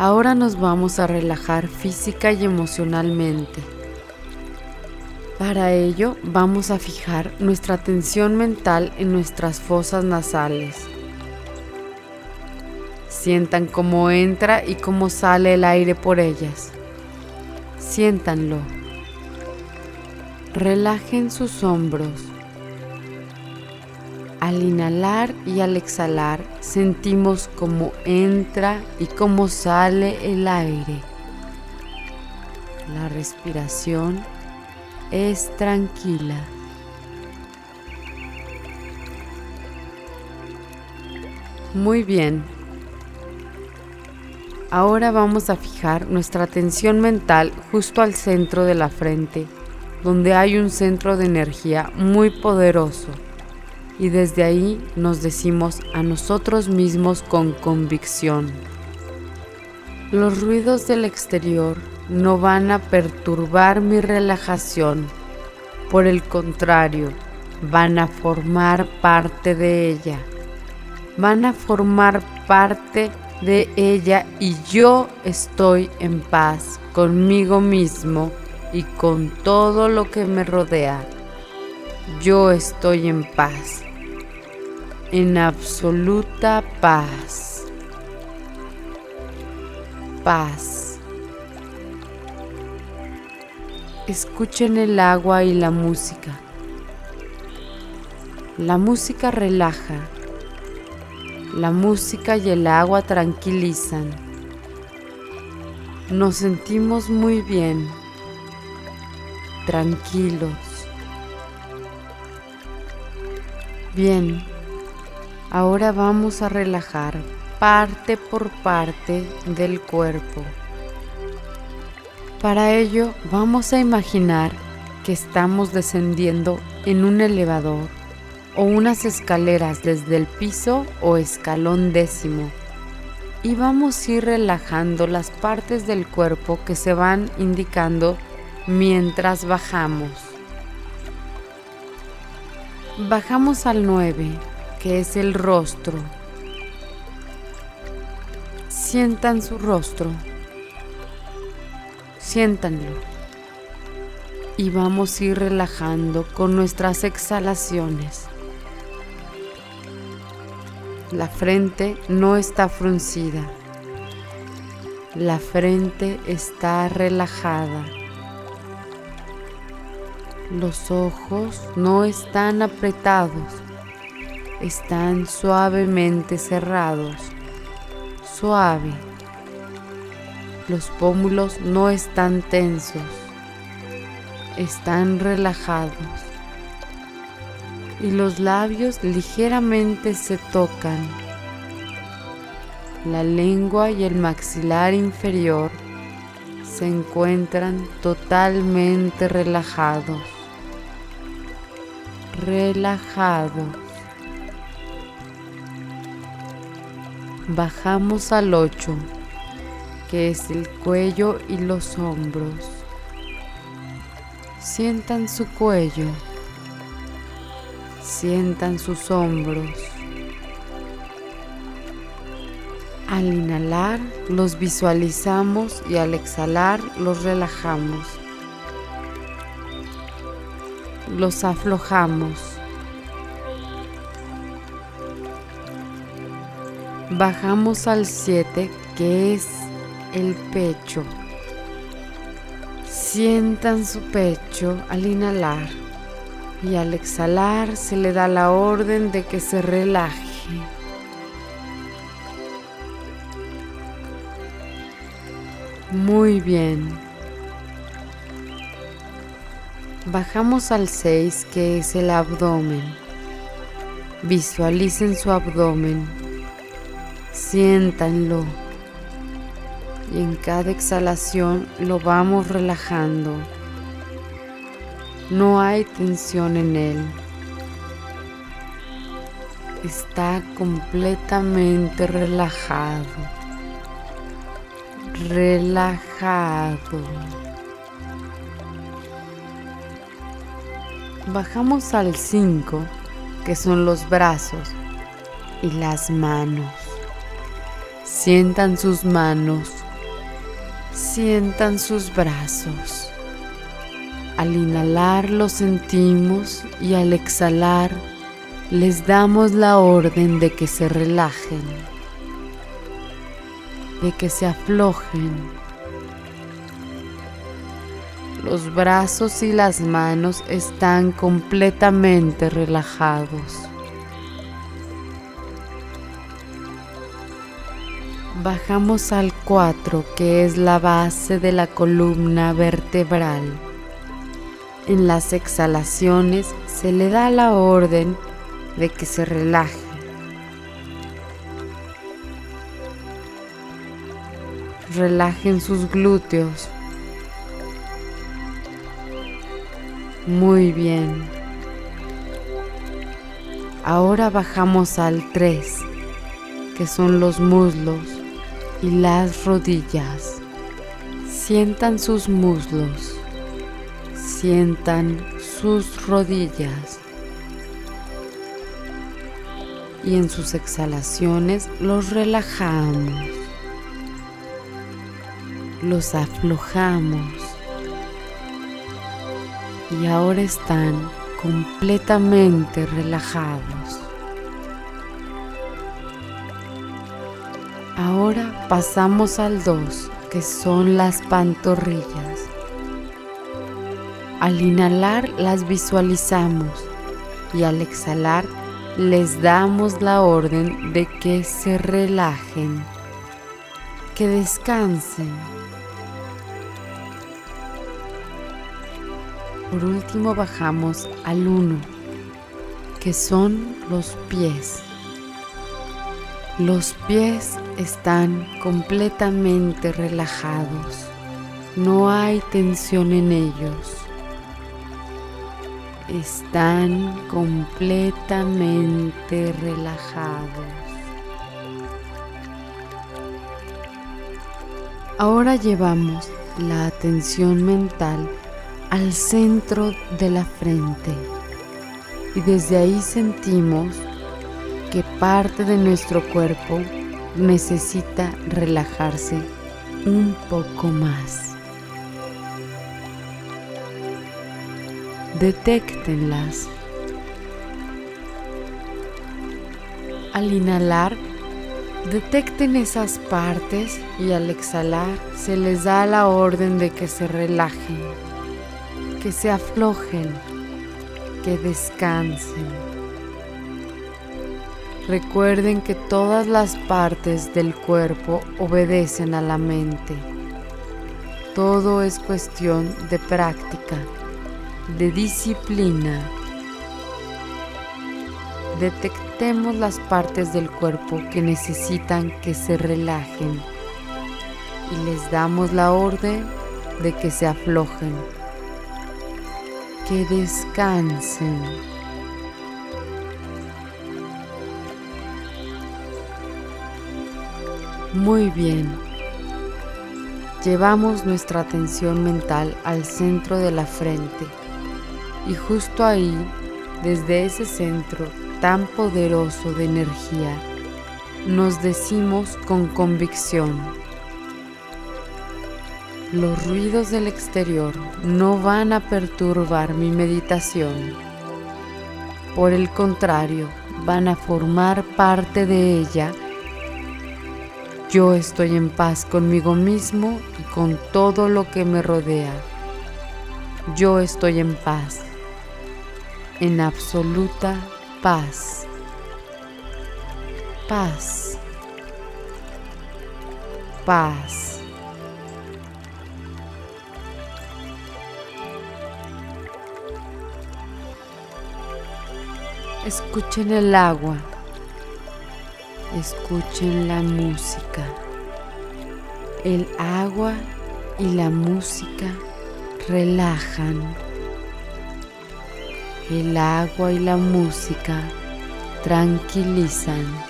Ahora nos vamos a relajar física y emocionalmente. Para ello vamos a fijar nuestra atención mental en nuestras fosas nasales. Sientan cómo entra y cómo sale el aire por ellas. Siéntanlo. Relajen sus hombros. Al inhalar y al exhalar sentimos cómo entra y cómo sale el aire. La respiración es tranquila. Muy bien. Ahora vamos a fijar nuestra atención mental justo al centro de la frente, donde hay un centro de energía muy poderoso y desde ahí nos decimos a nosotros mismos con convicción. Los ruidos del exterior no van a perturbar mi relajación, por el contrario, van a formar parte de ella, van a formar parte de ella y yo estoy en paz conmigo mismo y con todo lo que me rodea. Yo estoy en paz en absoluta paz. Paz. Escuchen el agua y la música. La música relaja. La música y el agua tranquilizan. Nos sentimos muy bien, tranquilos. Bien, Ahora vamos a relajar parte por parte del cuerpo. Para ello vamos a imaginar que estamos descendiendo en un elevador o unas escaleras desde el piso o escalón décimo y vamos a ir relajando las partes del cuerpo que se van indicando mientras bajamos. Bajamos al 9 que es el rostro. Sientan su rostro. Siéntanlo. Y vamos a ir relajando con nuestras exhalaciones. La frente no está fruncida. La frente está relajada. Los ojos no están apretados están suavemente cerrados. Suave. Los pómulos no están tensos. Están relajados. Y los labios ligeramente se tocan. La lengua y el maxilar inferior se encuentran totalmente relajados. Relajados. Bajamos al 8, que es el cuello y los hombros. Sientan su cuello, sientan sus hombros. Al inhalar los visualizamos y al exhalar los relajamos. Los aflojamos. Bajamos al 7 que es el pecho. Sientan su pecho al inhalar y al exhalar se le da la orden de que se relaje. Muy bien. Bajamos al 6 que es el abdomen. Visualicen su abdomen Siéntanlo. Y en cada exhalación lo vamos relajando. No hay tensión en él. Está completamente relajado. Relajado. Bajamos al 5, que son los brazos y las manos. Sientan sus manos Sientan sus brazos. Al inhalar los sentimos y al exhalar les damos la orden de que se relajen, de que se aflojen. Los brazos y las manos están completamente relajados. Bajamos al 4, que es la base de la columna vertebral. En las exhalaciones se le da la orden de que se relaje. Relajen sus glúteos. Muy bien. Ahora bajamos al 3, que son los muslos y las rodillas. Sientan sus muslos. Sientan sus rodillas. y en sus exhalaciones los relajamos, los aflojamos y ahora están completamente relajados. Ahora pasamos al 2, que son las pantorrillas. Al inhalar las visualizamos y al exhalar les damos la orden de que se relajen, que descansen. Por último bajamos al 1, que son los pies. Los pies están completamente relajados, no hay tensión en ellos. Están completamente relajados. Ahora llevamos la atención mental al centro de la frente. Y desde ahí sentimos que parte de nuestro cuerpo necesita relajarse un poco más. Detéctenlas. Al inhalar, detecten esas partes y al exhalar se les da la orden de que se relajen, que se aflojen, que descansen. Recuerden que todas las partes del cuerpo obedecen a la mente. Todo es cuestión de práctica de disciplina. Detectemos las partes del cuerpo que necesitan que se relajen y les damos la orden de que se aflojen, que descansen. Muy bien. Llevamos nuestra atención mental al centro de la frente y justo ahí, desde ese centro tan poderoso de energía, nos decimos con convicción, los ruidos del exterior no van a perturbar mi meditación. Por el contrario, van a formar parte de ella. Yo estoy en paz conmigo mismo y con todo lo que me rodea. Yo estoy en paz en absoluta paz. Paz. Paz. Escuchen el agua. Escuchen la música. El agua y la música relajan. El agua y la música tranquilizan.